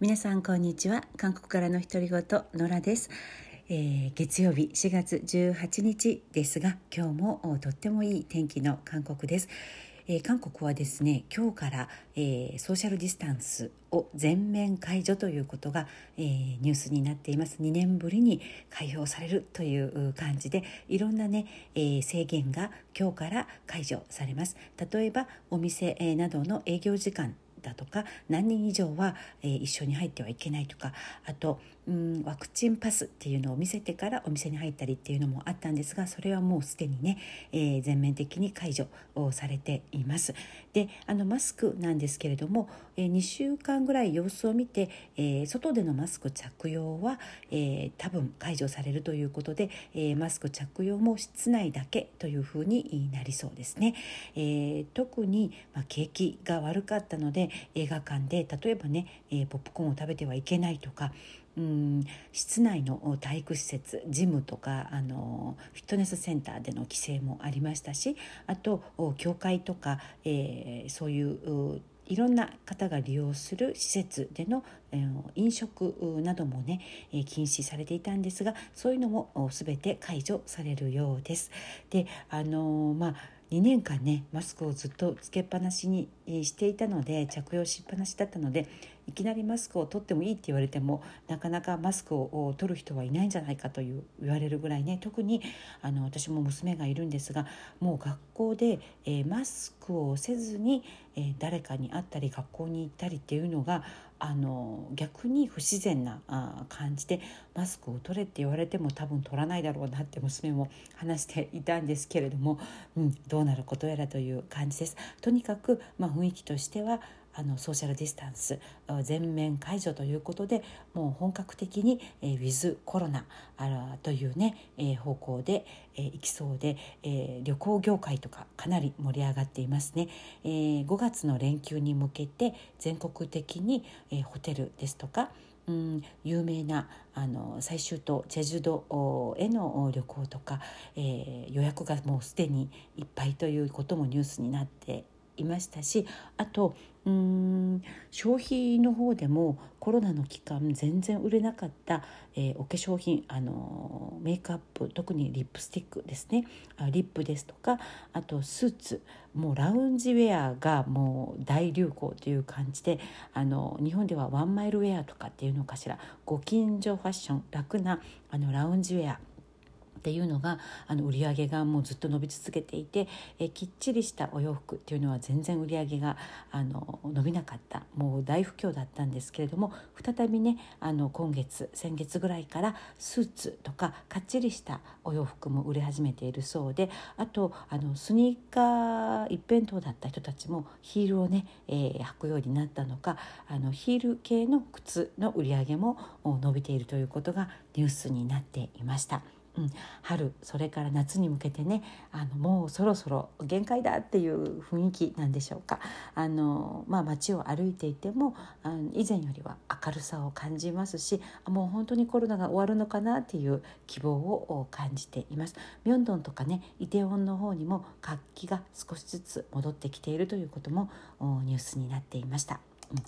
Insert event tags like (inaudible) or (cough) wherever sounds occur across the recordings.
皆さんこんにちは。韓国からの独り言野良です、えー、月曜日4月18日ですが今日もとってもいい天気の韓国です、えー、韓国はですね今日から、えー、ソーシャルディスタンスを全面解除ということが、えー、ニュースになっています。2年ぶりに開放されるという感じでいろんなね、えー、制限が今日から解除されます。例えばお店、えー、などの営業時間だとか何人以上は、えー、一緒に入ってはいけないとかあとうんワクチンパスっていうのを見せてからお店に入ったりっていうのもあったんですがそれはもうすでにね、えー、全面的に解除をされています。であのマスクなんですけれども、えー、2週間ぐらい様子を見て、えー、外でのマスク着用は、えー、多分解除されるということで、えー、マスク着用も室内だけというふうになりそうですね。えー、特に、まあ、景気が悪かったので映画館で例えばね、えー、ポップコーンを食べてはいけないとかうん室内の体育施設ジムとかあのフィットネスセンターでの規制もありましたしあと教会とか、えー、そういういろんな方が利用する施設での、えー、飲食などもね、えー、禁止されていたんですがそういうのも全て解除されるようです。であの、まあ2年間ねマスクをずっとつけっぱなしにしていたので着用しっぱなしだったのでいきなりマスクを取ってもいいって言われてもなかなかマスクを取る人はいないんじゃないかという言われるぐらいね特にあの私も娘がいるんですがもう学校で、えー、マスクをせずに、えー、誰かに会ったり学校に行ったりっていうのがあの逆に不自然なあ感じでマスクを取れって言われても多分取らないだろうなって娘も話していたんですけれども、うん、どうなることやらという感じです。とにかく、まあ、雰囲気としてはあのソーシャルディスタンス全面解除ということでもう本格的に、えー、ウィズコロナあというね、えー、方向で、えー、いきそうで、えー、旅行業界とかかなり盛り上がっていますね、えー、5月の連休に向けて全国的に、えー、ホテルですとかうん、有名なあの最終島チェジュ島への旅行とか、えー、予約がもうすでにいっぱいということもニュースになっていましたしあとうん消費の方でもコロナの期間全然売れなかった、えー、お化粧品あのメイクアップ特にリップスティックですね。リップですとかあとスーツ。もうラウンジウェアがもう大流行という感じであの日本ではワンマイルウェアとかっていうのかしら。ご近所ファッション楽なあのラウンジウェア。っていうのがあの売り上げがもうずっと伸び続けていてえきっちりしたお洋服っていうのは全然売り上げがあの伸びなかったもう大不況だったんですけれども再びねあの今月先月ぐらいからスーツとかかっちりしたお洋服も売れ始めているそうであとあのスニーカー一辺倒だった人たちもヒールをね、えー、履くようになったのかあのヒール系の靴の売り上げも伸びているということがニュースになっていました。うん、春それから夏に向けてねあのもうそろそろ限界だっていう雰囲気なんでしょうかあの、まあ、街を歩いていてもあの以前よりは明るさを感じますしもう本当にコロナが終わるのかなっていう希望を感じています。ミョンドンとかねイテウォンの方にも活気が少しずつ戻ってきているということもニュースになっていました。うん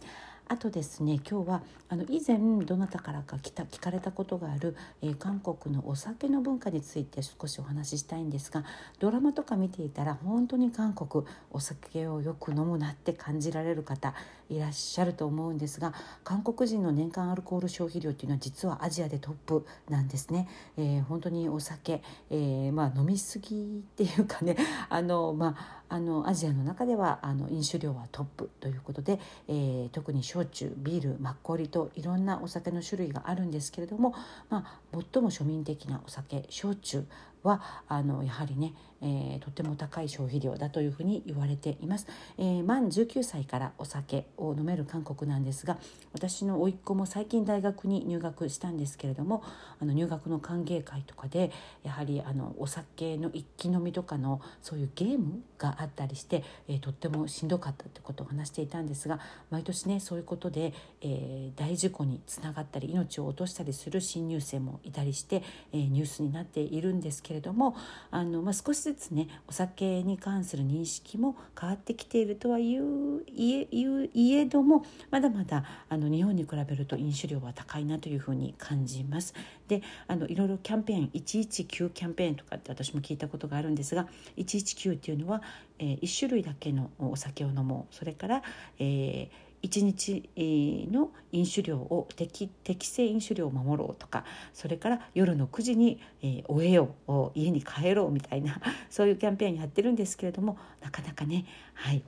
あとですね今日はあの以前どなたからか来た聞かれたことがある、えー、韓国のお酒の文化について少しお話ししたいんですがドラマとか見ていたら本当に韓国お酒をよく飲むなって感じられる方いらっしゃると思うんですが韓国人の年間アルコール消費量っていうのは実はアジアでトップなんですね。えー、本当にお酒、えー、まあ、飲みすぎっていうかねあの、まあ、あのアジアの中ではあの飲酒量はトップということで、えー、特に焼酎ビールマッコリといろんなお酒の種類があるんですけれども、まあ、最も庶民的なお酒焼酎はあのやはりね、えー、とても高い消費量だというふうに言われています、えー、満19歳からお酒を飲める韓国なんですが私の甥っ子も最近大学に入学したんですけれどもあの入学の歓迎会とかでやはりあのお酒の一気飲みとかのそういうゲームがあったりして、えー、とってもしんどかったってことを話していたんですが毎年ねそういうことで、えー、大事故につながったり命を落としたりする新入生もいたりして、えー、ニュースになっているんですけれどもれどもあの、まあ、少しずつねお酒に関する認識も変わってきているとはいういえいえどもまだまだあの日本に比べると飲酒量は高いなというふうに感じます。であのいろいろキャンペーン119キャンペーンとかって私も聞いたことがあるんですが119っていうのは、えー、1種類だけのお酒を飲もうそれから、えー1日の飲酒量を適正飲酒量を守ろうとかそれから夜の9時に、えー、終えよ家に帰ろうみたいな (laughs) そういうキャンペーンやってるんですけれどもなかなかねはい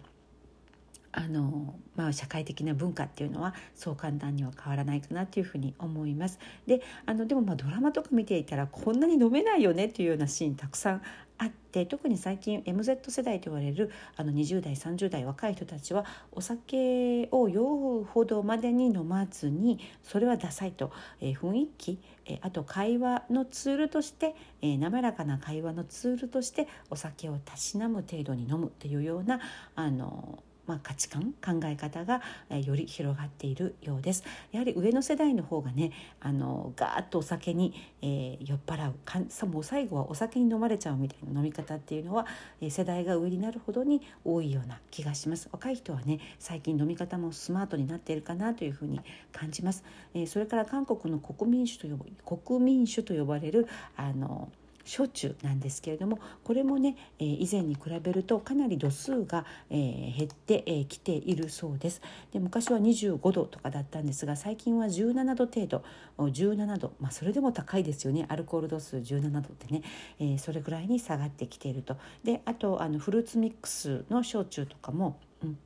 あのまあ、社会的な文化っていうのはそう簡単には変わらないかなというふうに思います。であのでもまあドラマとか見ていたらこんなに飲めないよねっていうようなシーンたくさんあって特に最近 MZ 世代と言われるあの20代30代若い人たちはお酒を酔うほどまでに飲まずにそれはダサいと、えー、雰囲気、えー、あと会話のツールとして、えー、滑らかな会話のツールとしてお酒をたしなむ程度に飲むっていうようなあのまあ、価値観考え方がより広がっているようです。やはり上の世代の方がねあのガーッとお酒に、えー、酔っ払う。かさもう最後はお酒に飲まれちゃうみたいな飲み方っていうのは、えー、世代が上になるほどに多いような気がします。若い人はね最近飲み方もスマートになっているかなというふうに感じます、えー、それから韓国の国民酒と呼ば国民酒と呼ばれるあの焼酎なんですけれどもこれもね、えー、以前に比べるとかなり度数が、えー、減ってき、えー、ているそうです。で昔は25度とかだったんですが最近は17度程度17度、まあ、それでも高いですよね。アルコール度数17度ってね、えー、それぐらいに下がってきていると。であとあのフルーツミックスの焼酎とかも、うん、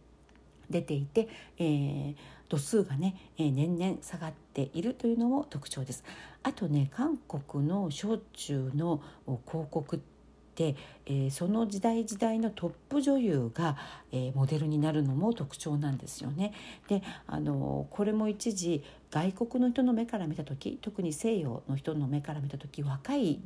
出ていて、えー、度数がね、えー、年々下がっているというのも特徴です。あとね韓国の焼酎の広告ってえー、その時代時代のトップ女優が、えー、モデルになるのも特徴なんですよね。であのこれも一時外国の人の目から見た時特に西洋の人の目から見た時若い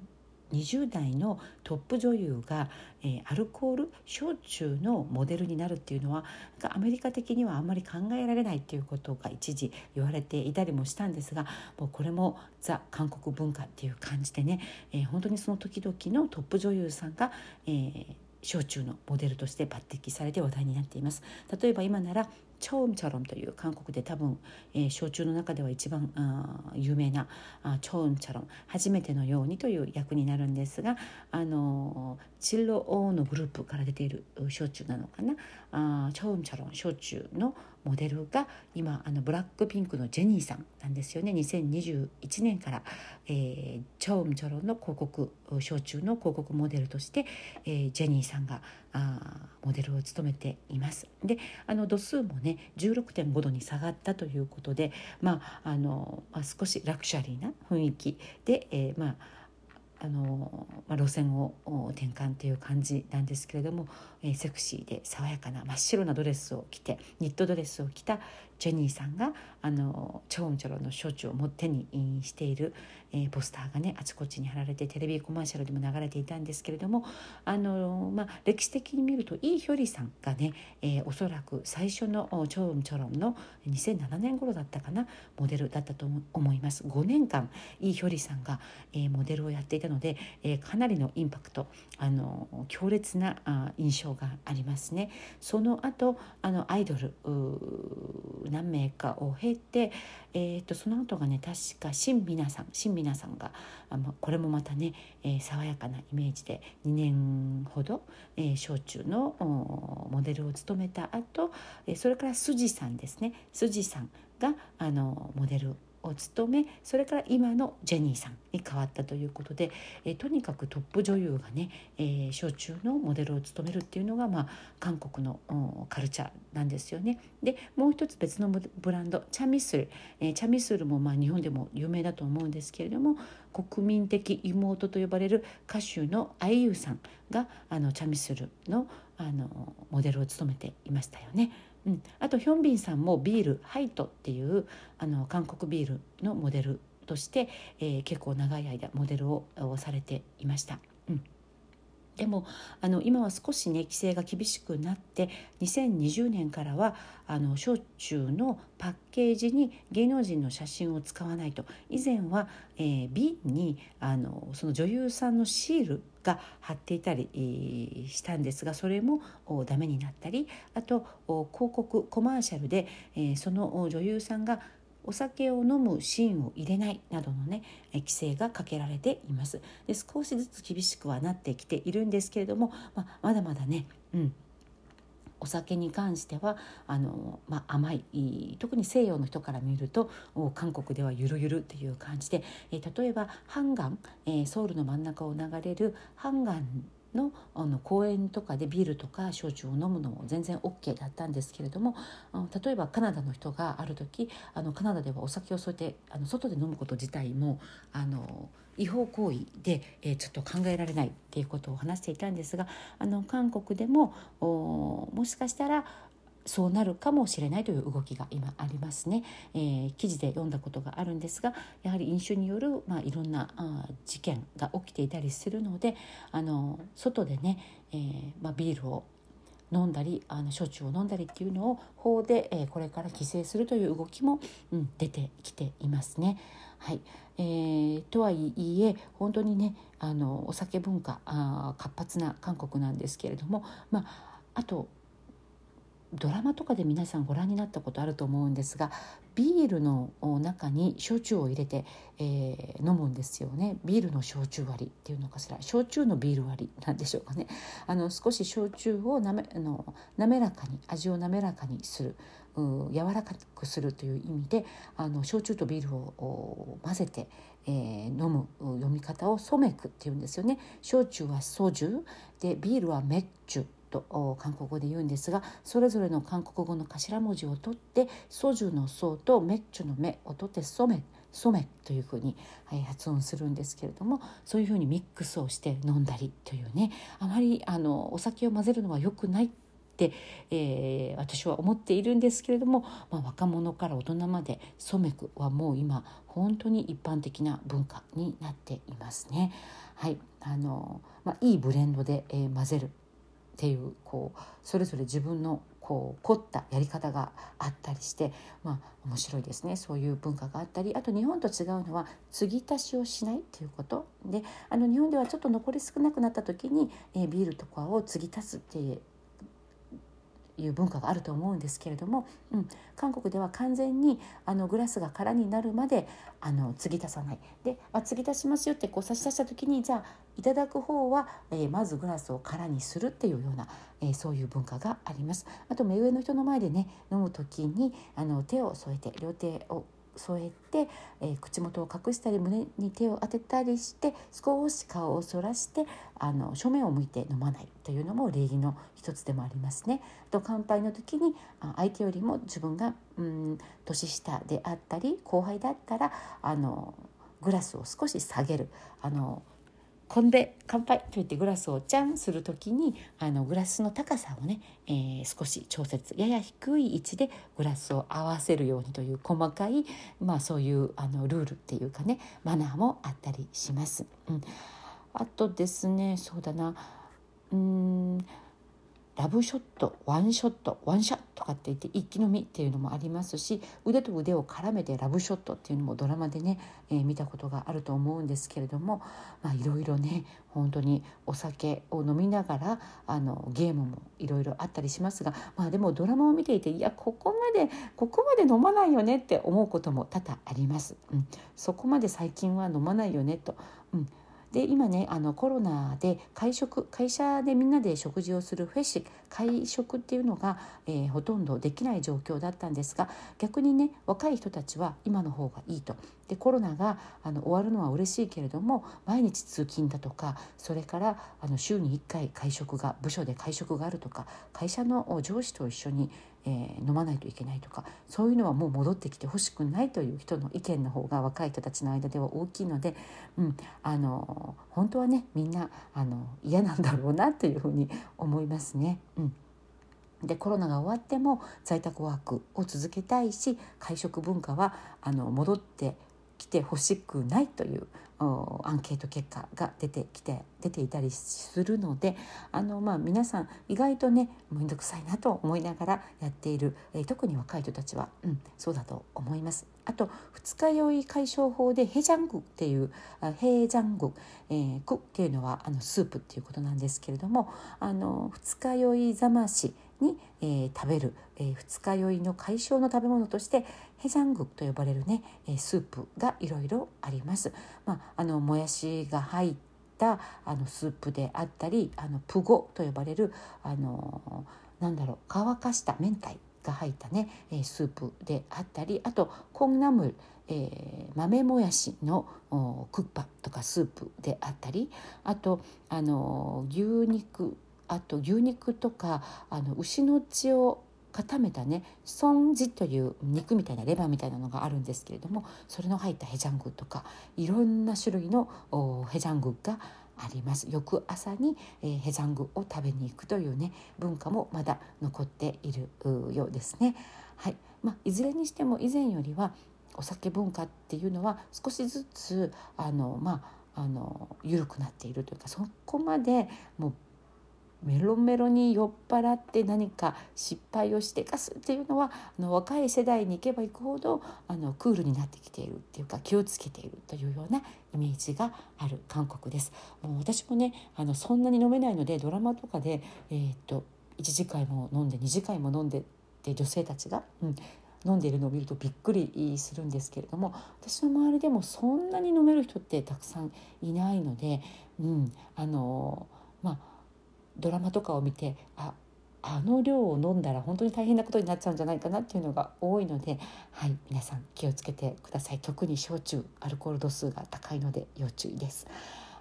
20代のトップ女優が、えー、アルコール焼酎のモデルになるっていうのはアメリカ的にはあんまり考えられないっていうことが一時言われていたりもしたんですがもうこれもザ韓国文化っていう感じでね、えー、本当にその時々のトップ女優さんが、えー、焼酎のモデルとして抜擢されて話題になっています。例えば今ならチョウムチャロムという韓国で多分、えー、焼酎の中では一番有名なあチョウムチャロン初めてのようにという役になるんですがあのチロオのグループから出ている焼酎なのかな？あチョウムチャロン焼酎のモデルが今あのブラックピンクのジェニーさんなんですよね2021年から、えー、チョウムチョロンの広告焼酎の広告モデルとして、えー、ジェニーさんがあモデルを務めています。であの度数もね16.5度に下がったということで、まああのまあ、少しラクシャリーな雰囲気で、えー、まああの、まあ、路線を転換という感じなんですけれども、えー、セクシーで爽やかな真っ白なドレスを着てニットドレスを着たジェニーさんがあのチョウンチョロの焼酎をも手にしている、えー、ポスターがねあちこちに貼られてテレビコマーシャルでも流れていたんですけれどもあの、まあ、歴史的に見るとイ・ヒョリさんがね、えー、おそらく最初のチョウンチョロンの2007年頃だったかなモデルだったと思います。5年間イ・ヒョリさんが、えー、モデルをやっていたので、えー、かなりのインパクトあの強烈なあ印象がありますね。その後あのアイドル何名かを経て、えーと、その後がね確か新皆さん新皆さんがあまこれもまたね、えー、爽やかなイメージで2年ほど、えー、焼酎のモデルを務めた後、えー、それから筋さんですね筋さんがあのモデルを務めそれから今のジェニーさんに変わったということで、えとにかくトップ女優がね、えー、小中のモデルを務めるっていうのが、まあ、韓国のカルチャーなんですよね。でもう一つ別のブランドチャミスル、えー、チャミスルもまあ日本でも有名だと思うんですけれども国民的妹と呼ばれる歌手のアイユさんがあのチャミスルのあのモデルを務めていましたよね。うん、あとヒョンビンさんもビールハイトっていうあの韓国ビールのモデルとして、えー、結構長い間モデルをされていました。うん。でもあの今は少しね規制が厳しくなって2020年からはあの焼酎のパッケージに芸能人の写真を使わないと。以前は、えー、瓶にあのその女優さんのシールが貼っていたりしたんですがそれもダメになったりあと広告コマーシャルで、え、その女優さんがお酒を飲むシーンを入れないなどのね規制がかけられています。で少しずつ厳しくはなってきているんですけれども、まあ、まだまだね、うん、お酒に関してはあの、まあ、甘い特に西洋の人から見ると韓国ではゆるゆるっていう感じで、え例えばハンガン、えソウルの真ん中を流れるハンガンのあの公園とかでビールとか焼酎を飲むのも全然 OK だったんですけれども例えばカナダの人がある時あのカナダではお酒をそうやってあの外で飲むこと自体もあの違法行為で、えー、ちょっと考えられないっていうことを話していたんですがあの韓国でももしかしたらそうなるかもしれないという動きが今ありますね、えー、記事で読んだことがあるんですがやはり飲酒による、まあ、いろんなあ事件が起きていたりするのであの外でね、えーまあ、ビールを飲んだりあの焼酎を飲んだりっていうのを法で、えー、これから規制するという動きも、うん、出てきていますね。はい。えー、とはいえ本当にねあのお酒文化あ活発な韓国なんですけれども、まあ、あとドラマとかで皆さんご覧になったことあると思うんですがビールの中に焼酎を入れて、えー、飲むんですよね。ビールの焼酎割りっていうのかしら。焼酎のビール割りなんでしょうかね。あの少し焼酎をなめあの滑らかに味を滑らかにする。柔らかくするという意味であの焼酎とビールを混ぜて、えー、飲む読み方をソメクっていうんですよね。焼酎はソジュでビールはメッチュと韓国語で言うんですがそれぞれの韓国語の頭文字を取ってソジュの「ソ」とメッチュの「メ」を取って「ソメ」ソメというふうに、はい、発音するんですけれどもそういうふうにミックスをして飲んだりというねあまりあのお酒を混ぜるのは良くないって、えー、私は思っているんですけれども、まあ、若者から大人までソメクはもう今本当に一般的な文化になっていますね。はいあのまあ、いいブレンドで、えー、混ぜるっていうこうそれぞれ自分のこう凝ったやり方があったりしてまあ面白いですね。そういう文化があったりあと日本と違うのは継ぎ足しをしないっていうこと。であの日本ではちょっと残り少なくなった時に、えー、ビールとかを継ぎ足すっていういう文化があると思うんですけれども、うん、韓国では完全にあのグラスが空になるまであの継ぎ足さないであ継ぎ足しますよってこう差し出した時にじゃあいただく方は、えー、まずグラスを空にするっていうような、えー、そういう文化があります。あと目上の人の前でね飲む時にあの手を添えて両手を添えて、えー、口元を隠したり胸に手を当てたりして少し顔をそらしてあの正面を向いて飲まないというのも礼儀の一つでもありますね。と乾杯の時に相手よりも自分がうん年下であったり後輩だったらあのグラスを少し下げるあのこんで乾杯。と言ってグラスをチャンする時にあのグラスの高さをね、えー、少し調節やや低い位置でグラスを合わせるようにという細かい、まあ、そういうあのルールっていうかねマナーもあったりします。うん、あとですねそうだな。うん。ラブショットワンショットワンシャッとかって言って一気飲みっていうのもありますし腕と腕を絡めてラブショットっていうのもドラマでね、えー、見たことがあると思うんですけれどもいろいろね本当にお酒を飲みながらあのゲームもいろいろあったりしますが、まあ、でもドラマを見ていていやここまでここまで飲まないよねって思うことも多々あります。うん、そこまで最近は飲まないよねと、うん。で今ねあのコロナで会食会社でみんなで食事をするフェシ会食っていうのが、えー、ほとんどできない状況だったんですが逆にね若い人たちは今の方がいいと。でコロナがあの終わるのは嬉しいけれども毎日通勤だとかそれからあの週に1回会食が部署で会食があるとか会社の上司と一緒にえー、飲まないといけないとかそういうのはもう戻ってきてほしくないという人の意見の方が若い人たちの間では大きいので、うん、あの本当はねみんなあの嫌なんだろうなというふうに思いますね。うんでコロナが終わっても在宅ワークを続けたいし会食文化はあの戻って来てほしくないというアンケート結果が出てきて出ていたりするのであの、まあ、皆さん意外とね面倒くさいなと思いながらやっている、えー、特に若い人たちは、うん、そうだと思います。あと二日酔い解消法でヘジャングっていうヘジャング、えー、クっていうのはあのスープっていうことなんですけれどもあの二日酔いざましに、えー、食べる、えー、二日酔いの解消の食べ物としてヘジャングと呼ばれるね、えー、スープがいろいろあります。まあ、あのもやしが入ったあのスープであったりあのプゴと呼ばれるあのなんだろう乾かした明太が入ったね、えスープであったりあとコンナムル、えー、豆もやしのクッパとかスープであったりあとあの牛肉あと牛肉とかあの牛の血を固めたねソンジという肉みたいなレバーみたいなのがあるんですけれどもそれの入ったヘジャングとかいろんな種類のヘジャングがあります翌朝に、えー、ヘジャングを食べに行くというね文化もまだ残っているようですね。はいまあ、いずれにしても以前よりはお酒文化っていうのは少しずつあのまああの緩くなっているというかそこまでもうメロメロに酔っ払って何か失敗をしてかすっていうのはあの若い世代に行けば行くほどあのクールになってきているっていうか気をつけているというようなイメージがある韓国です。もう私もねあのそんなに飲めないのでドラマとかで、えー、っと1次会も飲んで2次会も飲んでって女性たちが、うん、飲んでいるのを見るとびっくりするんですけれども私の周りでもそんなに飲める人ってたくさんいないので、うん、あのまあドラマとかを見てああの量を飲んだら本当に大変なことになっちゃうんじゃないかなっていうのが多いので、はい、皆さん気をつけてください特に焼酎アルコール度数が高いので要注意です。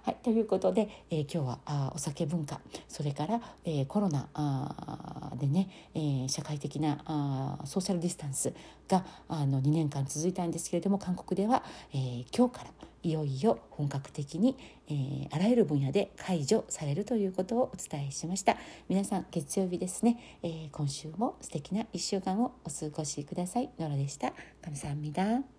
はい、ということで、えー、今日はあお酒文化それから、えー、コロナあでね、えー、社会的なあソーシャルディスタンスがあの2年間続いたんですけれども韓国では、え、今日からいよいよ本格的に、えー、あらゆる分野で解除されるということをお伝えしました皆さん月曜日ですね、えー、今週も素敵な1週間をお過ごしくださいノラでした감사합니다